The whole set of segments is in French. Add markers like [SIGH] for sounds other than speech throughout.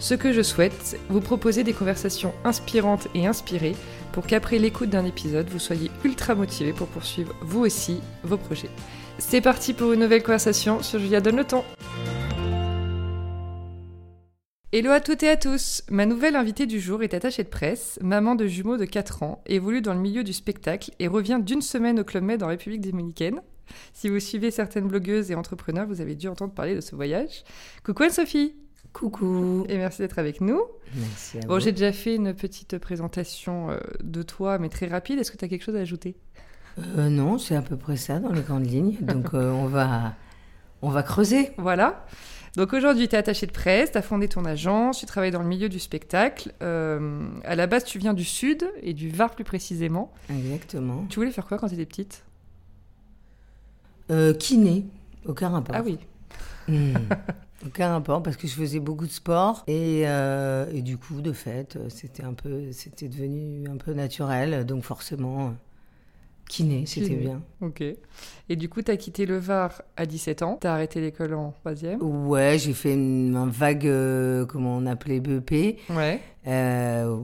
Ce que je souhaite, vous proposer des conversations inspirantes et inspirées pour qu'après l'écoute d'un épisode, vous soyez ultra motivé pour poursuivre vous aussi vos projets. C'est parti pour une nouvelle conversation sur Julia Donne le temps. Hello à toutes et à tous Ma nouvelle invitée du jour est attachée de presse, maman de jumeaux de 4 ans, évolue dans le milieu du spectacle et revient d'une semaine au Club Med en République dominicaine. Si vous suivez certaines blogueuses et entrepreneurs, vous avez dû entendre parler de ce voyage. Coucou Anne-Sophie Coucou Et merci d'être avec nous. Merci à Bon, j'ai déjà fait une petite présentation euh, de toi, mais très rapide. Est-ce que tu as quelque chose à ajouter? Euh, non, c'est à peu près ça dans les grandes lignes. [LAUGHS] Donc euh, on, va, on va creuser. Voilà. Donc aujourd'hui, tu es attaché de presse, tu as fondé ton agence, tu travailles dans le milieu du spectacle. Euh, à la base, tu viens du Sud et du Var plus précisément. Exactement. Tu voulais faire quoi quand tu étais petite? Euh, kiné, aucun rapport. Ah oui. Hmm. [LAUGHS] Aucun rapport parce que je faisais beaucoup de sport et, euh, et du coup, de fait, euh, c'était un peu, c'était devenu un peu naturel. Donc forcément, euh, kiné, c'était bien. Ok. Et du coup, tu as quitté le Var à 17 ans. Tu as arrêté l'école en troisième. Ouais, j'ai fait une, un vague, euh, comment on appelait, BEP. Ouais. Euh,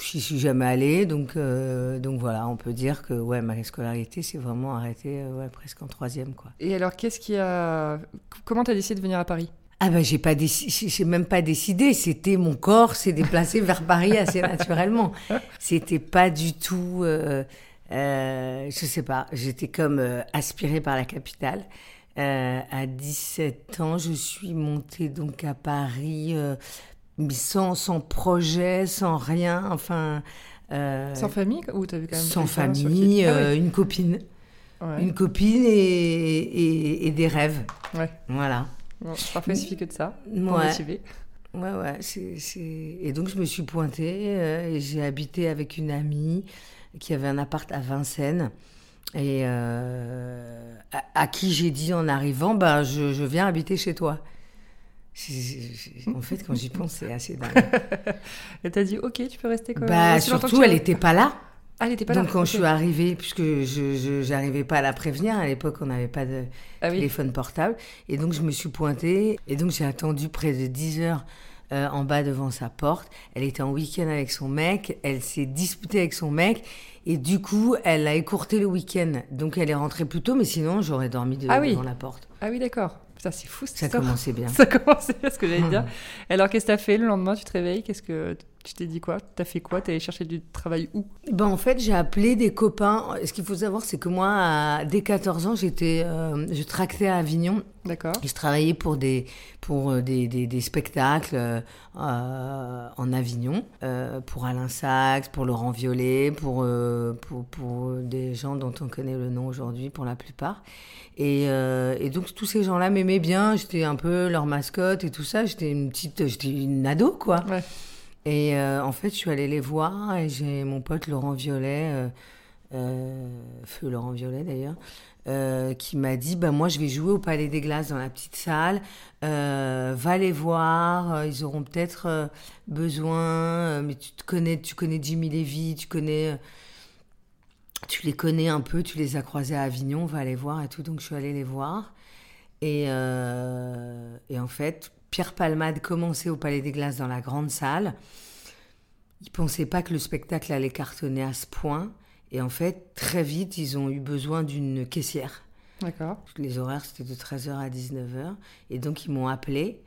J'y suis jamais allée, donc, euh, donc voilà, on peut dire que ouais, ma scolarité s'est vraiment arrêtée euh, ouais, presque en troisième. Quoi. Et alors, qu'est-ce qui a. Comment tu as décidé de venir à Paris? Ah ben j'ai pas j'ai même pas décidé, c'était mon corps s'est déplacé [LAUGHS] vers Paris assez naturellement. C'était pas du tout, euh, euh, je sais pas, j'étais comme euh, aspirée par la capitale. Euh, à 17 ans, je suis montée donc à Paris, euh, sans, sans projet, sans rien, enfin. Sans famille Ou vu quand même sans famille, Ah une copine. ouais. Une copine et, et, et des rêves. Ouais. Voilà. Bon, parfois, il suffit que de ça pour Ouais. motiver. Ouais, Et donc, je me suis pointée et j'ai habité avec une amie qui avait un appart à Vincennes. Et euh, à, à qui j'ai dit en arrivant, bah, je, je viens habiter chez toi. En fait, quand j'y pense, c'est assez dingue. [LAUGHS] Et t'as dit, ok, tu peux rester bah, aussi longtemps que surtout, elle n'était pas là. Ah, elle était pas Donc, là. quand ok. je suis arrivée, puisque je n'arrivais pas à la prévenir, à l'époque, on n'avait pas de, Ah oui. téléphone portable. Et donc, je me suis pointée. Et donc, j'ai attendu près de 10 heures euh, en bas devant sa porte. Elle était en week-end avec son mec. Elle s'est disputée avec son mec. Et du coup, elle a écourté le week-end. Donc, elle est rentrée plus tôt. Mais sinon, j'aurais dormi de- Ah oui. devant la porte. Ah oui, d'accord. Putain, c'est fou Ça histoire. commençait bien. [LAUGHS] Ça commençait bien ce que j'allais dire. Alors, qu'est-ce que t'as fait le lendemain? Tu te réveilles? Qu'est-ce que tu t'es dit quoi? T'as fait quoi? T'es allé chercher du travail où? Ben, en fait, j'ai appelé des copains. Ce qu'il faut savoir, c'est que moi, à- dès 14 ans, j'étais, euh, je tractais à Avignon. D'accord. Je travaillais pour des, pour euh, des, des, des spectacles euh, euh, en Avignon, euh, pour Alain Sachs, pour Laurent Violet, pour, pour, pour des gens dont on connaît le nom aujourd'hui pour la plupart. Et, et donc tous ces gens-là m'aimaient bien, j'étais un peu leur mascotte et tout ça, j'étais une petite, j'étais une ado quoi. Ouais. Et euh, en fait, je suis allée les voir et j'ai mon pote Laurent Violet, euh, euh, feu Laurent Violet d'ailleurs, qui m'a dit bah moi je vais jouer au Palais des Glaces dans la petite salle, va les voir, ils auront peut-être besoin, mais tu connais, tu connais Jimmy Levy, tu connais, tu les connais un peu, tu les as croisés à Avignon, va les voir et tout, donc je suis allée les voir. Et, et en fait, Pierre Palmade commençait au Palais des Glaces dans la grande salle. Ils pensaient pas que le spectacle allait cartonner à ce point. Et en fait, très vite, ils ont eu besoin d'une caissière. D'accord. Les horaires, c'était de 13h à 19h. Et donc, ils m'ont appelé.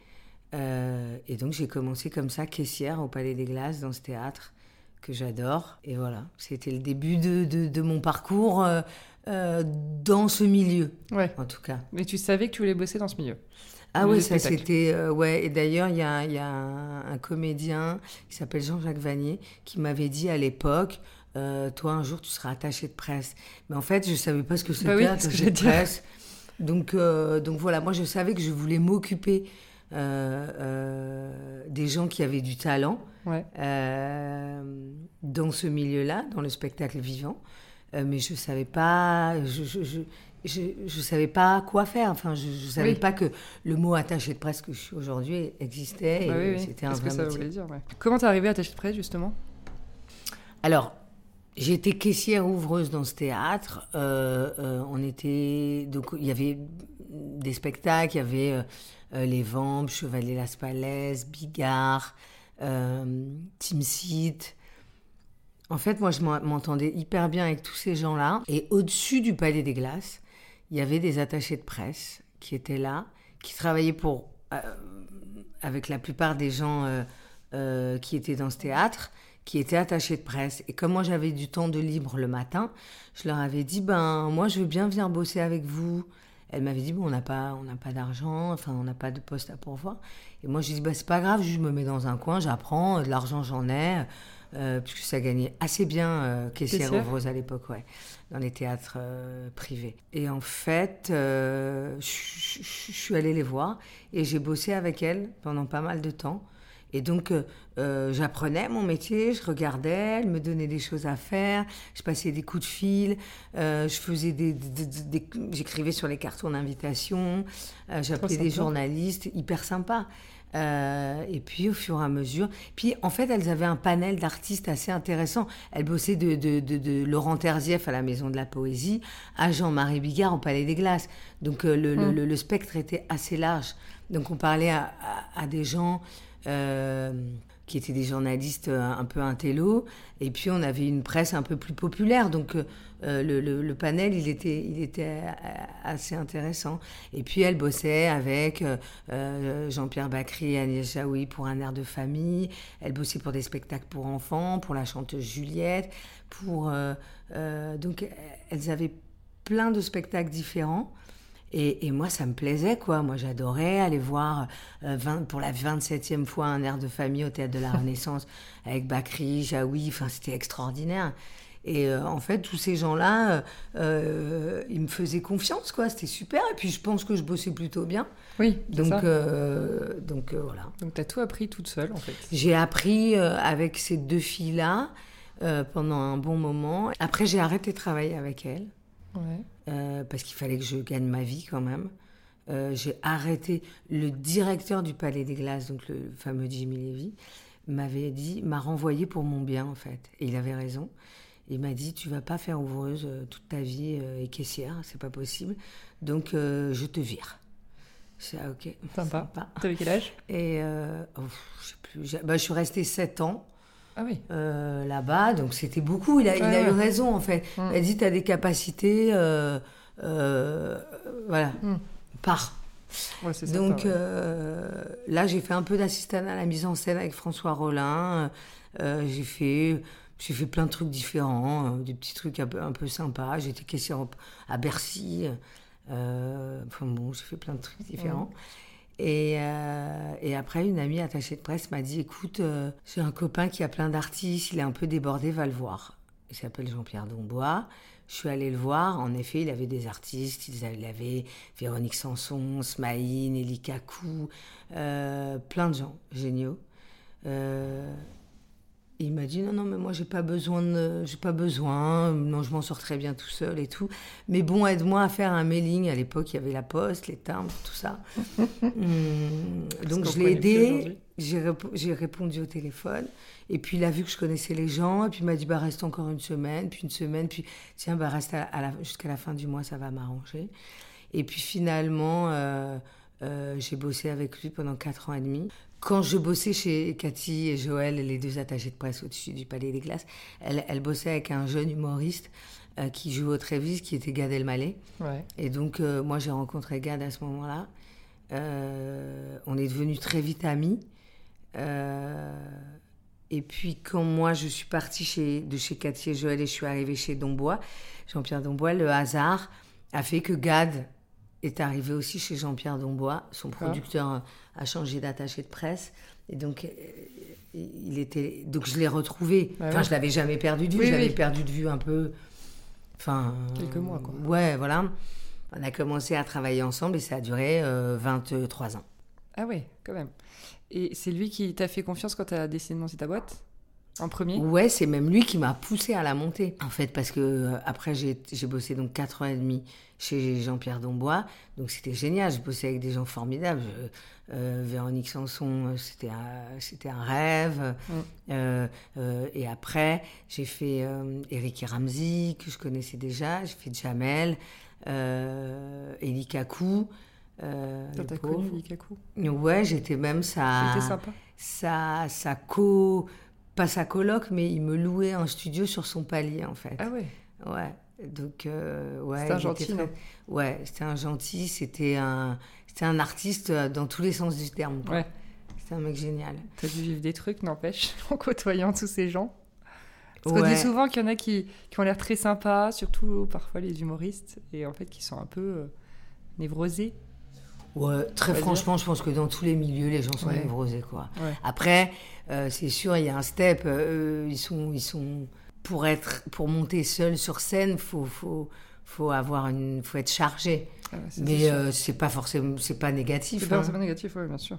Euh, et donc, j'ai commencé comme ça, caissière au Palais des Glaces, dans ce théâtre que j'adore. Et voilà, c'était le début de, de, de mon parcours euh, euh, dans ce milieu, Ouais. en tout cas. Mais tu savais que tu voulais bosser dans ce milieu Ah oui, ça c'était... euh, ouais, et d'ailleurs, il y a, y a un, un comédien qui s'appelle Jean-Jacques Vanier qui m'avait dit à l'époque, euh, toi un jour tu seras attaché de presse. Mais en fait, je savais pas ce que c'était Bah oui, attaché de dire. presse. Donc, euh, donc voilà, moi je savais que je voulais m'occuper euh, des gens qui avaient du talent Ouais. dans ce milieu-là, dans le spectacle vivant. Mais je savais pas je- je- je- je ne savais pas quoi faire. Enfin, je ne savais pas que le mot attaché de presse que je suis aujourd'hui existait. Bah et c'était un vrai que ça voulait dire Comment t'es arrivée attaché de presse, justement? Alors, j'étais caissière ouvreuse dans ce théâtre. Euh, euh, on était... Donc, il y avait des spectacles. Il y avait euh, Les Vampes, Chevalier Las Palais, Bigard, Team Seat... En fait, moi, je m'entendais hyper bien avec tous ces gens-là. Et au-dessus du Palais des Glaces, il y avait des attachés de presse qui étaient là, qui travaillaient pour, euh, avec la plupart des gens euh, euh, qui étaient dans ce théâtre, qui étaient attachés de presse. Et comme moi, j'avais du temps de libre le matin, je leur avais dit, ben, moi, je veux bien venir bosser avec vous. Elle m'avait dit, bon, on n'a pas, on n'a pas d'argent, enfin, on n'a pas de poste à pourvoir. Et moi, j'ai dit, bah, c'est pas grave, je me mets dans un coin, j'apprends, de l'argent, j'en ai. Euh, puisque ça gagnait assez bien euh, caissière ouvreuse à l'époque, ouais, dans les théâtres euh, privés. Et en fait, je suis allée les voir et j'ai bossé avec elles pendant pas mal de temps. Et donc, j'apprenais mon métier, je regardais, elle me donnait des choses à faire, je passais des coups de fil, je faisais des, j'écrivais sur les cartons d'invitation, j'appelais des journalistes, hyper sympa. Euh, et puis au fur et à mesure, puis en fait elles avaient un panel d'artistes assez intéressant. Elles bossaient de, de, de, Laurent Terzieff à la Maison de la Poésie à Jean-Marie Bigard au Palais des Glaces. Donc euh, le, le, le, spectre était assez large. Donc on parlait à, à, des gens euh, qui étaient des journalistes un peu intello, et puis on avait une presse un peu plus populaire. Donc euh, le, panel, il était, il était euh, assez intéressant. Et puis elle bossait avec euh, Jean-Pierre Bacry et Agnès Jaoui pour un air de famille. Elle bossait pour des spectacles pour enfants, pour la chanteuse Juliette. Pour, donc elles avaient plein de spectacles différents. Et, moi, ça me plaisait, quoi. Moi, j'adorais aller voir pour la 27e fois un air de famille au Théâtre de la [LAUGHS] Renaissance avec Bacri, Jaoui. Enfin, c'était extraordinaire. Et euh, en fait, tous ces gens-là, euh, euh, ils me faisaient confiance, quoi. C'était super. Et puis, je pense que je bossais plutôt bien. Oui. Donc, donc voilà. Donc, tu as tout appris toute seule, en fait. J'ai appris avec ces deux filles-là pendant un bon moment. Après, j'ai arrêté de travailler avec elles. Ouais. parce qu'il fallait que je gagne ma vie quand même. j'ai arrêté. Le directeur du Palais des Glaces, donc le fameux Jimmy Levy, m'avait dit, m'a renvoyé pour mon bien en fait. Et il avait raison. Il m'a dit Tu vas pas faire ouvreuse euh, toute ta vie euh, et caissière, c'est pas possible. Donc euh, je te vire. C'est ah, ok. Sympa. T'avais quel âge? Et oh, je sais plus. Bah, je suis restée 7 ans. Ah oui. là-bas, donc c'était beaucoup. Il a, il a eu raison en fait. Mm. Il a dit Tu as des capacités. voilà. Mm. Pars. Ouais, donc là, j'ai fait un peu d'assistant à la mise en scène avec François Rollin. j'ai fait j'ai fait plein de trucs différents, euh, des petits trucs un peu, un peu sympas. J'étais caissière à Bercy. Euh, enfin bon, j'ai fait plein de trucs différents. Et, euh, et, après, une amie attachée de presse m'a dit Écoute, j'ai un copain qui a plein d'artistes, il est un peu débordé, va le voir. Il s'appelle Jean-Pierre Dombois. Je suis allée le voir. En effet, il avait des artistes. Il avait Véronique Sanson, Smaïn, Eli Kakou, plein de gens géniaux m'a dit non non mais moi j'ai pas besoin de j'ai pas besoin non je m'en sors très bien tout seul et tout. Mais bon aide-moi à faire un mailing. À l'époque il y avait la poste les timbres tout ça. [LAUGHS] Hum, donc je l'ai aidé. j'ai répondu au téléphone. Et puis il a vu que je connaissais les gens. Et puis il m'a dit bah reste encore une semaine puis une semaine puis tiens bah reste jusqu'à la fin du mois ça va m'arranger. Et puis finalement euh, euh, j'ai bossé avec lui pendant quatre ans et demi quand je bossais chez Cathy et Joël, les deux attachés de presse au-dessus du Palais des Glaces, elle, elle bossait avec un jeune humoriste euh, qui joue au Trévis, qui était Gad Elmaleh. Ouais. Et donc, euh, moi, j'ai rencontré Gad à ce moment-là. Euh, on est devenus très vite amis. et puis, quand moi, je suis partie chez, de chez Cathy et Joël et je suis arrivée chez Dombois, Jean-Pierre Dombois, le hasard a fait que Gad est arrivé aussi chez Jean-Pierre Dombois. Son producteur a changé d'attaché de presse. Et donc, euh, il était. Donc, je l'ai retrouvé. enfin, je l'avais jamais perdu de vue. je l'avais perdu de vue un peu. Enfin. Quelques mois, quoi. Ouais, voilà. On a commencé à travailler ensemble et ça a duré 23 euh, ans. Ah ouais, quand même. Et c'est lui qui t'a fait confiance quand tu as décidé de monter ta boîte? En premier Ouais, c'est même lui qui m'a poussé à la monter. En fait, parce que euh, après, j'ai bossé donc 4 ans et demi chez Jean-Pierre Dombois. Donc c'était génial. J'ai bossé avec des gens formidables. Je- euh, Véronique Sanson, euh, c'était un, c'était un rêve. Mm. Euh, et après, j'ai fait Eric et Ramsey, que je connaissais déjà. J'ai fait Jamel, euh, Eli le t'as connu Likaku Ouais, j'étais même sa, C'était sympa. sa, sa co, pas sa coloc, mais il me louait un studio sur son palier en fait. Ah ouais Ouais. Donc euh, ouais. C'était un il gentil, non Ouais, c'était un gentil. C'était un, c'était un artiste euh, dans tous les sens du terme. quoi. Ouais. C'était un mec génial. T'as dû vivre des trucs, n'empêche, [LAUGHS] en côtoyant tous ces gens. Parce qu'on dit souvent qu'il y en a qui, qui ont l'air très sympas, surtout parfois les humoristes, et en fait qui sont un peu euh, névrosés. Ouais, très franchement, je pense que dans tous les milieux, les gens sont Ouais. névrosés, quoi. Ouais. Après, euh, c'est sûr, il y a un step. euh, ils sont, ils sont pour être, pour monter seul sur scène, faut, faut, faut avoir une, faut être chargé. Ah c'est Mais euh, c'est pas forcément, c'est pas négatif. C'est pas, hein. pas négatif, ouais, bien sûr.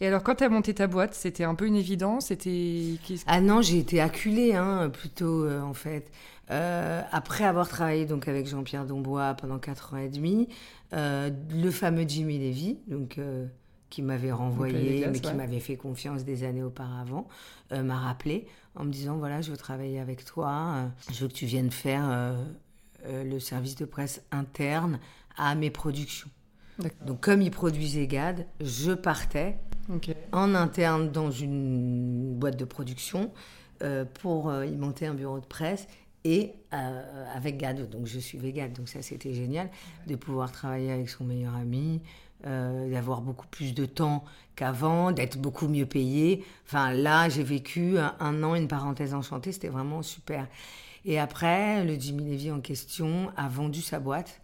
Et alors, quand t'as monté ta boîte, c'était un peu une évidence C'était. Ah non, j'ai été acculée, hein, plutôt, euh, en fait. Euh, après avoir travaillé donc avec Jean-Pierre Dombois pendant 4 ans et demi, euh, le fameux Jimmy Levy, donc, euh, qui m'avait renvoyé, mais qui ouais. m'avait fait confiance des années auparavant, m'a rappelé en me disant voilà, je veux travailler avec toi, je veux que tu viennes faire le service de presse interne à mes productions. Donc, comme il produisait GAD, je partais en interne dans une boîte de production euh, pour euh, y monter un bureau de presse et euh, avec Gad. Donc je suivais Gad, donc ça c'était génial de pouvoir travailler avec son meilleur ami, euh, d'avoir beaucoup plus de temps qu'avant, d'être beaucoup mieux payé. Enfin là j'ai vécu un, un an, une parenthèse enchantée, c'était vraiment super. Et après, le Jimmy Levy en question a vendu sa boîte.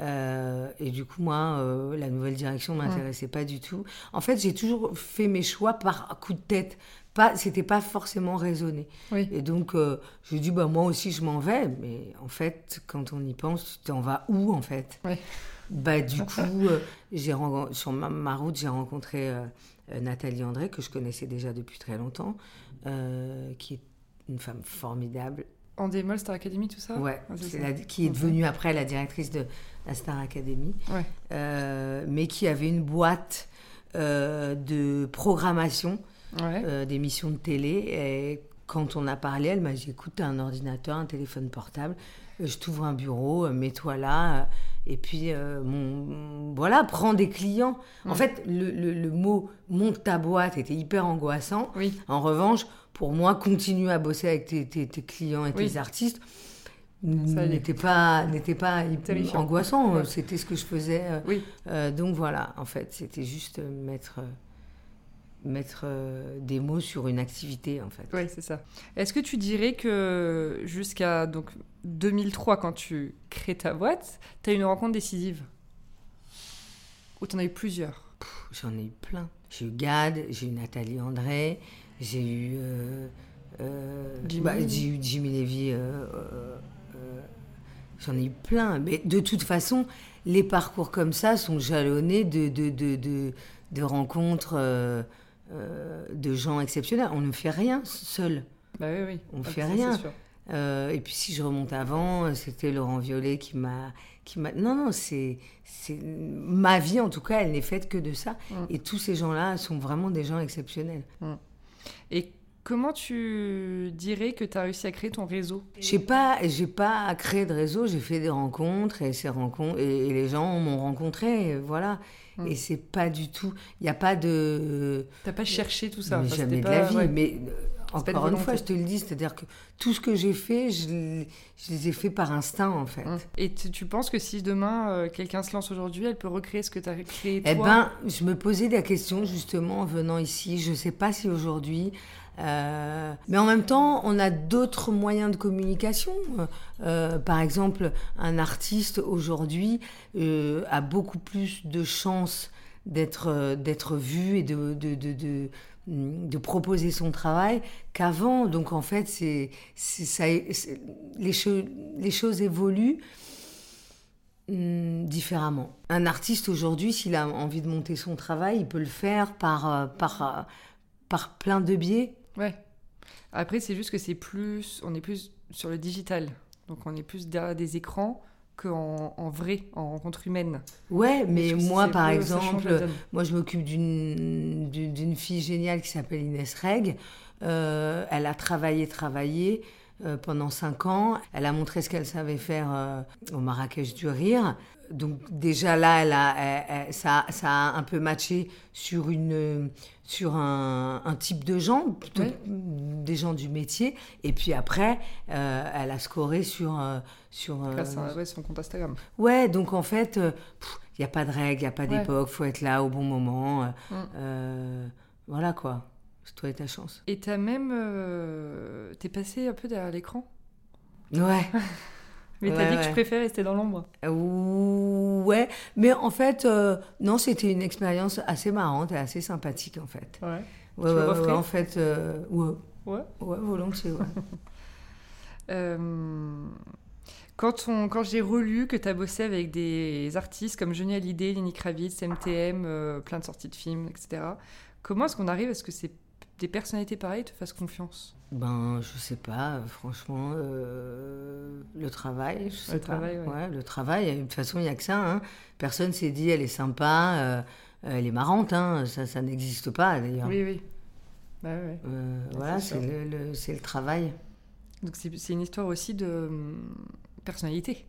Euh, et du coup, moi, euh, la nouvelle direction m'intéressait pas du tout. En fait, j'ai toujours fait mes choix par coup de tête. Pas, c'était pas forcément raisonné. Oui. Et donc, euh, j'ai dit, bah, moi aussi, je m'en vais. Mais en fait, quand on y pense, tu t'en vas où, en fait? Bah, du [LAUGHS] coup, euh, j'ai sur ma, ma route, j'ai rencontré euh, Nathalie André, que je connaissais déjà depuis très longtemps, euh, qui est une femme formidable. En démol, Star Academy, tout ça? Ouais, Ah, la- qui est devenue après la directrice de la Star Academy, Ouais. euh, mais qui avait une boîte de programmation Ouais. euh, d'émissions de télé. Et quand on a parlé, elle m'a dit écoute, t'as un ordinateur, un téléphone portable, euh, je t'ouvre un bureau, euh, mets-toi là. euh, Et puis, euh, mon, voilà, prends des clients. En Mm. fait, le, le- le mot monte ta boîte était hyper angoissant. Oui. En revanche, pour moi, continuer à bosser avec tes, tes- tes clients et Oui. tes artistes n'était pas, n'était pas angoissant. Ouais. C'était ce que je faisais. Oui. euh, donc voilà, en fait, c'était juste mettre, mettre euh, des mots sur une activité, en fait. Oui, c'est ça. Est-ce que tu dirais que jusqu'à donc 2003, quand tu crées ta boîte, tu as une rencontre décisive? Ou tu en as eu plusieurs? J'en ai eu plein. J'ai eu Gad, j'ai eu Nathalie André, j'ai eu, euh, euh, Jimmy bah, j'ai eu Jimmy Levy. euh, J'en ai eu plein. Mais de toute façon, les parcours comme ça sont jalonnés de, de, de, de, de rencontres euh, de gens exceptionnels. On ne fait rien seul. Bah oui, oui. On Ah, fait ça, rien. Euh, et puis si je remonte avant, c'était Laurent Violet qui m'a, qui m'a. Non non, c'est, c'est ma vie en tout cas, elle n'est faite que de ça. Mm. Et tous ces gens-là sont vraiment des gens exceptionnels. Et comment tu dirais que tu as réussi à créer ton réseau? J'ai pas, j'ai pas créé de réseau, j'ai fait des rencontres et ces rencontres et, et les gens m'ont rencontré, et voilà. Mm. Et c'est pas du tout, il n'y a pas de, T'as pas cherché tout ça mais Enfin, jamais de la pas- vie. ouais. Mais encore une fois, je te le dis, c'est-à-dire que tout ce que j'ai fait, je, les ai fait par instinct en fait. Hum. Et tu, tu penses que si demain euh, quelqu'un se lance aujourd'hui, elle peut recréer ce que tu as créé toi? Eh ben, je me posais la question justement en venant ici. Je ne sais pas si aujourd'hui, euh, mais en même temps, on a d'autres moyens de communication. Euh, par exemple, un artiste aujourd'hui euh, a beaucoup plus de chances d'être vu et de, de, de, proposer son travail qu'avant. Donc en fait, c'est ça, les, cho- les choses évoluent. Hum, différemment. Un artiste aujourd'hui, s'il a envie de monter son travail, il peut le faire par, par, par plein de biais. Ouais. Après, c'est juste que c'est plus, on est plus sur le digital, donc on est plus derrière des écrans qu'en en vrai, en rencontre humaine. Ouais, mais moi, par peu- exemple, moi, je m'occupe d'une fille géniale qui s'appelle Inès Reg. Euh, elle a travaillé, travaillé euh, pendant cinq ans. Elle a montré ce qu'elle savait faire euh, au Marrakech du Rire. Donc déjà là, elle a, elle- elle- ça, ça a un peu matché sur, une, sur un, un type de gens, plutôt Ouais. des gens du métier. Et puis après, euh, elle a scoré sur... euh, sur euh, Grâce à ouais, son compte Instagram. Ouais, donc en fait, il n'y a pas de règle, il n'y a pas Ouais. d'époque, faut être là au bon moment. euh, Mm. euh, voilà quoi. C'est toi et ta chance. Et t'as même, euh, t'es passé un peu derrière l'écran, Ouais. [LAUGHS] mais t'as Ouais, dit que tu préfères rester dans l'ombre. Ouais. Mais en fait, euh, non, c'était une expérience assez marrante et assez sympathique en fait. Ouais. Ouais, Tu en fait, euh, ouais. Ouais. Volontiers, ouais. [LAUGHS] Euh, quand on, quand j'ai relu que tu as bossé avec des artistes comme Johnny Hallyday, Lenny Kravitz, MTM, plein de sorties de films, etc. Comment est-ce qu'on arrive à ce que ces, des personnalités pareilles te fassent confiance? Ben, je sais pas, euh, franchement, euh, le travail, je sais Le pas. travail, ouais. le travail, de toute façon, il n'y a que ça. Hein. Personne s'est dit, elle est sympa, euh, elle est marrante, hein. ça, ça n'existe pas d'ailleurs. Oui, oui. Bah, ouais, ouais. Euh, Ouais, voilà, c'est le, le- c'est le travail. Donc c'est une histoire aussi de hum, personnalité.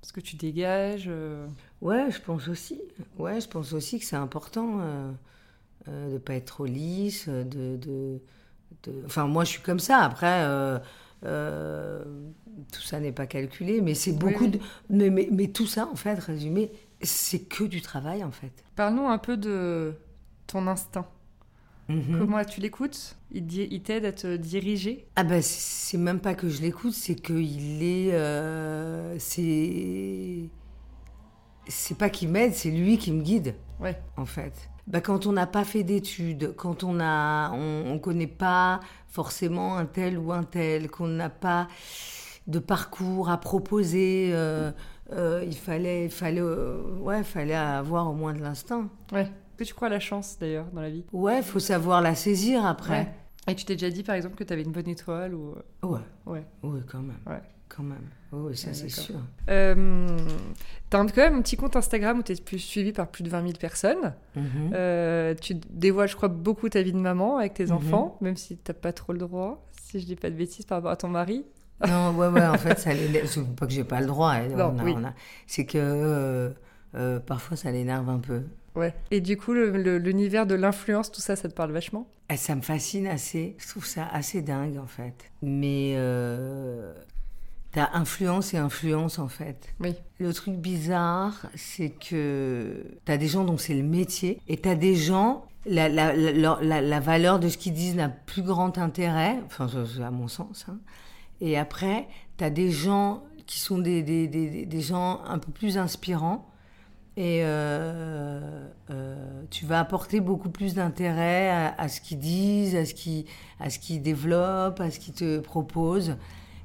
Parce que tu dégages. Ouais, je pense aussi. Ouais, je pense aussi que c'est important de pas être trop lisse, de, de, de- Enfin, moi, je suis comme ça. Après, euh, euh, tout ça n'est pas calculé, mais c'est beaucoup oui. de... Mais, mais, mais tout ça, en fait, résumé, c'est que du travail, en fait. Parle-nous un peu de ton instinct. Mhm. Comment tu l'écoutes il t'aide à te diriger? Ah ben, c'est même pas que je l'écoute, c'est qu'il est... euh, c'est... C'est pas qu'il m'aide, c'est lui qui me guide. Ouais. en fait. Bah, quand on n'a pas fait d'études, quand on a, on, on connaît pas forcément un tel ou un tel, qu'on n'a pas de parcours à proposer, euh, euh, il fallait, il fallait, euh, ouais, fallait avoir au moins de l'instinct. Ouais. Que tu crois à la chance d'ailleurs dans la vie? Ouais, faut savoir la saisir après. Et tu t'es déjà dit par exemple que tu avais une bonne étoile ou... Ouais, Ouais. ouais, quand même. Ouais. Quand même. Oui, ça c'est sûr. Euh, T'as un- quand même un petit compte Instagram où tu es suivi par plus de 20 000 personnes. Mhm. Euh, tu dévoiles, je crois, beaucoup ta vie de maman avec tes Mhm. enfants, même si t'as pas trop le droit, si je dis pas de bêtises par rapport à ton mari. Non, ouais, ouais, en fait, ça [LAUGHS] l'énerve. C'est pas que j'ai pas le droit. hein, oui. a- C'est que euh, euh, parfois ça l'énerve un peu. Ouais. Et du coup, l'univers de l'influence, tout ça, ça te parle vachement? Eh, Ça me fascine assez. Je trouve ça assez dingue, en fait. Mais euh, t'as influence et influence, en fait. Oui. Le truc bizarre, c'est que t'as des gens dont c'est le métier et t'as des gens. La, la, la, la- la valeur de ce qu'ils disent n'a plus grand intérêt, enfin, à mon sens. hein. Et après, t'as des gens qui sont des, des, des, des- gens un peu plus inspirants. Et euh, euh, tu vas apporter beaucoup plus d'intérêt à, à ce qu'ils disent, à ce qu'ils à ce qu'ils développent, à ce qu'ils te proposent.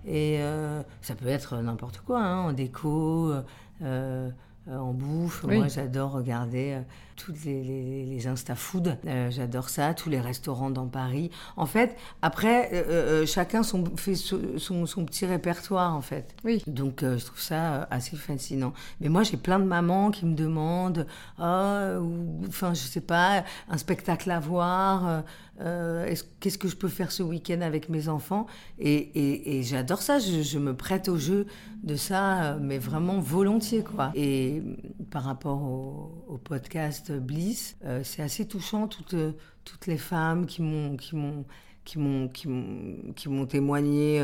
Et euh, ça peut être n'importe quoi, hein, en déco, euh, euh, en bouffe. Oui. Moi, j'adore regarder euh, toutes les, les, les Insta-food. Euh, j'adore ça, tous les restaurants dans Paris. En fait, après, euh, euh, chacun son, fait son, son, petit répertoire, en fait. Oui. Donc, euh, je trouve ça euh, assez fascinant. Mais moi, j'ai plein de mamans qui me demandent, ah, enfin, je sais pas, un spectacle à voir, euh, est-ce- qu'est-ce que je peux faire ce week-end avec mes enfants? Et, j'adore ça, je, me prête au jeu de ça, mais vraiment volontiers. Et par rapport au, podcast Bliss, euh, c'est assez touchant, toutes, les femmes qui m'ont... Témoigné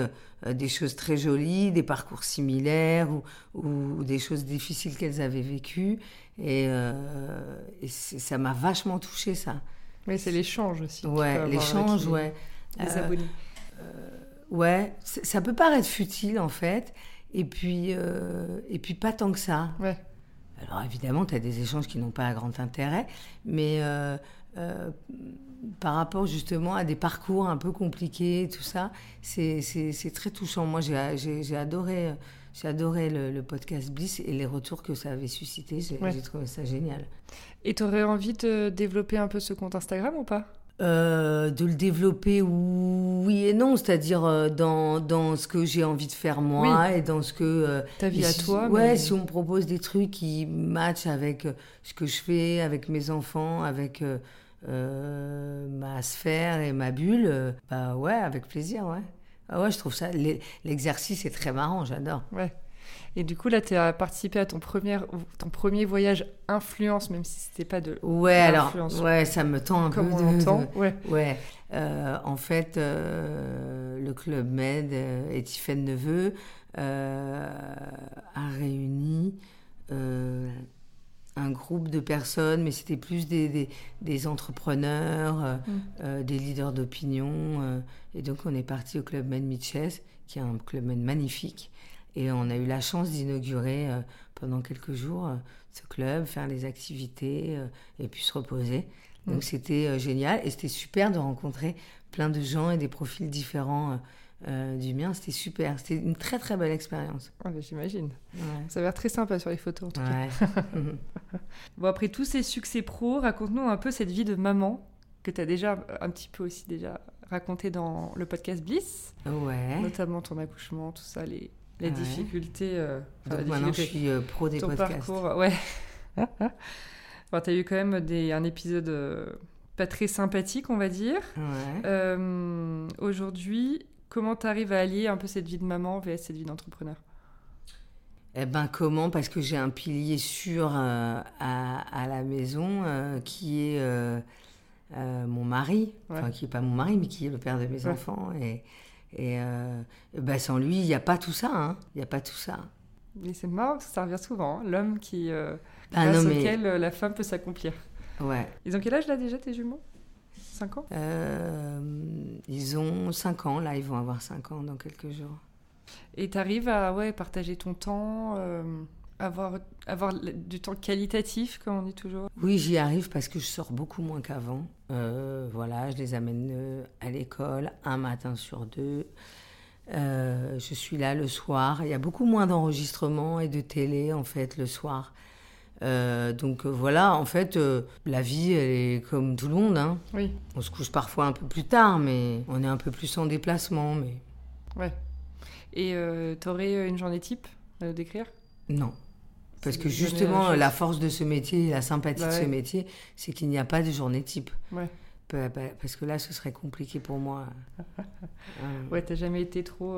euh, des choses très jolies, des parcours similaires ou, des choses difficiles qu'elles avaient vécues et, et ça m'a vachement touché ça. Oui, c'est l'échange aussi. Ouais, l'échange, ouais. Les Euh, abonnés. Ouais, c- ça peut paraître futile en fait et puis euh, et puis pas tant que ça. Ouais. Alors évidemment, tu as des échanges qui n'ont pas un grand intérêt, mais euh, euh, par rapport justement à des parcours un peu compliqués, tout ça, c'est très touchant. Moi, j'ai adoré, j'ai adoré le, le podcast Bliss et les retours que ça avait suscité. J'ai Ouais. trouvé ça génial. Et t'aurais envie de développer un peu ce compte Instagram ou pas? Euh, de le développer, oui et non, c'est-à-dire euh, dans, dans ce que j'ai envie de faire moi et dans ce que... euh, Ta vie à toi. Ouais, mais- si on me propose des trucs qui matchent avec ce que je fais, avec mes enfants, avec euh, ma sphère et ma bulle, bah ouais, avec plaisir, ouais. Ah ouais, je trouve ça... l'e- L'exercice est très marrant, j'adore. Ouais. Et du coup, là, tu as participé à ton premier, ton premier voyage influence, même si c'était pas de. Ouais, alors, ouais, ça me tend un Comme peu on de- l'entend. de- Ouais. Ouais, euh, en fait, euh, le Club Med euh, et Tiffaine Neveu euh, a réuni un groupe de personnes, mais c'était plus des, des, des entrepreneurs, euh, Mm. euh, des leaders d'opinion. euh, et donc, on est parti au Club Med Mitches, qui est un Club Med magnifique. Et on a eu la chance d'inaugurer pendant quelques jours ce club, faire les activités et puis se reposer. Donc Mm. c'était euh, génial et c'était super de rencontrer plein de gens et des profils différents euh, euh, du mien. C'était super. C'était une très très belle expérience. Ouais, bah, J'imagine. Ouais. Ça a l'air très sympa sur les photos, en tout cas. Ouais. [LAUGHS] Mhm. Bon, après tous ces succès pro, raconte-nous un peu cette vie de maman que tu as déjà un petit peu aussi déjà raconté dans le podcast Bliss, ouais. notamment ton accouchement, tout ça, les, les Ouais. difficultés. euh, enfin, Donc la maintenant je difficulté- suis euh, pro des ton podcasts. parcours, ouais. [LAUGHS] enfin, tu as eu quand même des, un épisode euh, pas très sympathique, on va dire. Ouais. Euh, Aujourd'hui, comment tu arrives à allier un peu cette vie de maman vs cette vie d'entrepreneur? Eh ben comment? Parce que j'ai un pilier sûr euh, à, à la maison euh, qui est euh, mon mari, enfin qui est pas mon mari mais qui est le père de mes Ouais. enfants et et ben, sans lui il n'y a pas tout ça, hein. il n'y a pas tout ça. Et c'est marrant parce que ça revient souvent, hein, l'homme qui, Ah grâce non mais auquel la femme peut s'accomplir. ouais. Ils ont quel âge là déjà tes jumeaux? 5 ans Euh, ils ont 5 ans, là, ils vont avoir 5 ans dans quelques jours. Et tu arrives à ouais, partager ton temps, euh, avoir, avoir du temps qualitatif, comme on dit toujours? Oui, j'y arrive parce que je sors beaucoup moins qu'avant. Euh, voilà, je les amène à l'école un matin sur deux. Je suis là le soir. Il y a beaucoup moins d'enregistrements et de télé, en fait, le soir. Euh, donc euh, voilà, en fait, euh, la vie, elle est comme tout le monde. hein. Oui, On se couche parfois un peu plus tard, mais on est un peu plus en déplacement. Mais ouais. Et euh, t'aurais une journée type à nous décrire? Non. Parce que justement, la force de ce métier, la sympathie Bah de ce métier, c'est qu'il n'y a pas de journée type. Ouais. Pa- pa- Parce que là, ce serait compliqué pour moi. [LAUGHS] Ouais, t'as jamais été trop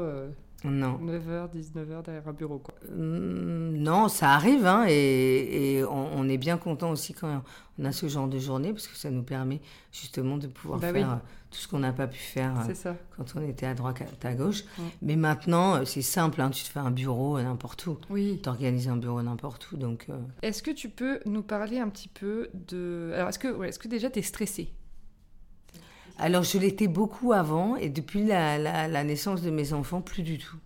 Non. 9h, 19h derrière un bureau, quoi. Hum, Non, ça arrive, hein, et, et on, on est bien content aussi quand on a ce genre de journée, parce que ça nous permet justement de pouvoir Bah faire oui. euh, tout ce qu'on n'a pas pu faire euh, ça. quand on était à droite, à gauche. Ouais. Mais maintenant, euh, c'est simple, hein, tu te fais un bureau n'importe où. Oui. Tu organises un bureau n'importe où, donc... euh, Est-ce que tu peux nous parler un petit peu de... Alors, est-ce que, ouais, est-ce que déjà t'es stressée Alors, je l'étais beaucoup avant, et depuis la, la- la naissance de mes enfants, plus du tout.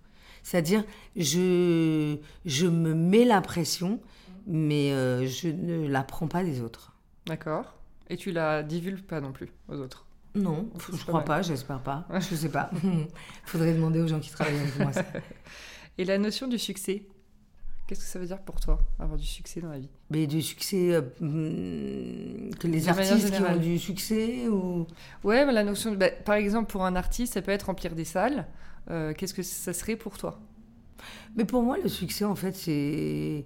C'est-à-dire, je, je me mets la pression, mais euh, je ne la prends pas des autres. D'accord. Et tu la divulgues pas non plus aux autres? Non, je crois pas pas, j'espère pas. Je sais pas. [LAUGHS] Faudrait demander aux gens qui travaillent avec moi. ça. [LAUGHS] Et la notion du succès? Qu'est-ce que ça veut dire pour toi, avoir du succès dans la vie? Mais du succès, euh, hum, que les De artistes qui ont du succès ou... Ouais, mais la notion, de- bah, par exemple, pour un artiste, ça peut être remplir des salles. Euh, Qu'est-ce que ça serait pour toi? Mais pour moi, le succès, en fait, c'est...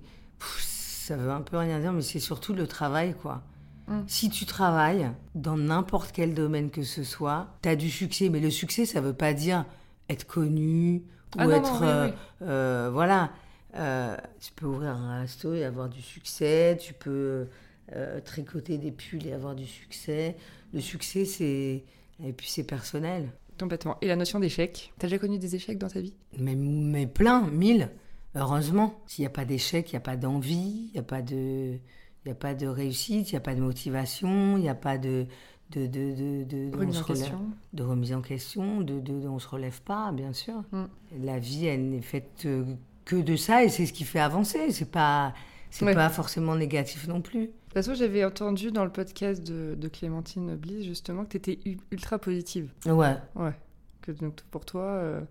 Ça veut un peu rien dire, mais c'est surtout le travail, quoi. Mm. Si tu travailles dans n'importe quel domaine que ce soit, tu as du succès. Mais le succès, ça veut pas dire être connu ou Ah non, non, être... oui, oui. euh, voilà. Euh, tu peux ouvrir un resto et avoir du succès. Tu peux euh, tricoter des pulls et avoir du succès. Le succès, c'est... Et puis c'est personnel. Complètement. Et la notion d'échec? T'as déjà connu des échecs dans ta vie? Mais, mais plein, mille. Heureusement. S'il n'y a pas d'échec, il n'y a pas d'envie, il n'y a pas de... Il n'y a pas de réussite, il n'y a pas de motivation, il n'y a pas de... de, de, de, de- Remise se en relève- question de remise en question, de, on se relève pas, bien sûr. Mm. La vie, elle n'est faite euh, que de ça et c'est ce qui fait avancer. C'est pas, c'est Ouais. pas forcément négatif non plus. De toute façon, j'avais entendu dans le podcast de, de Clémentine Bliss, justement, que tu étais ultra positive. Ouais. Ouais. Que donc, pour toi, euh,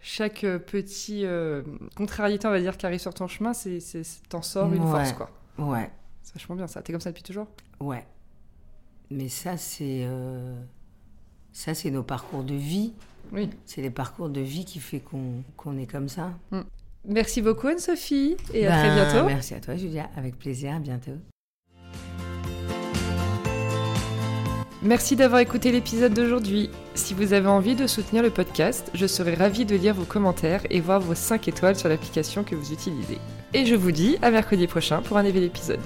chaque euh, petit euh, contrariété, on va dire, qui arrive sur ton chemin, c'est- t'en sors une Ouais. force, quoi. Ouais. C'est vachement bien ça. T'es comme ça depuis toujours? Ouais. mais ça, c'est ça, c'est nos parcours de vie. Oui. C'est les parcours de vie qui fait qu'on est comme ça. Mm. Merci beaucoup Anne-Sophie et à très Ben, bientôt. Merci à toi Julia, avec plaisir, à bientôt. Merci d'avoir écouté l'épisode d'aujourd'hui. Si vous avez envie de soutenir le podcast, je serai ravie de lire vos commentaires et voir vos 5 étoiles sur l'application que vous utilisez. Et je vous dis à mercredi prochain pour un nouvel épisode.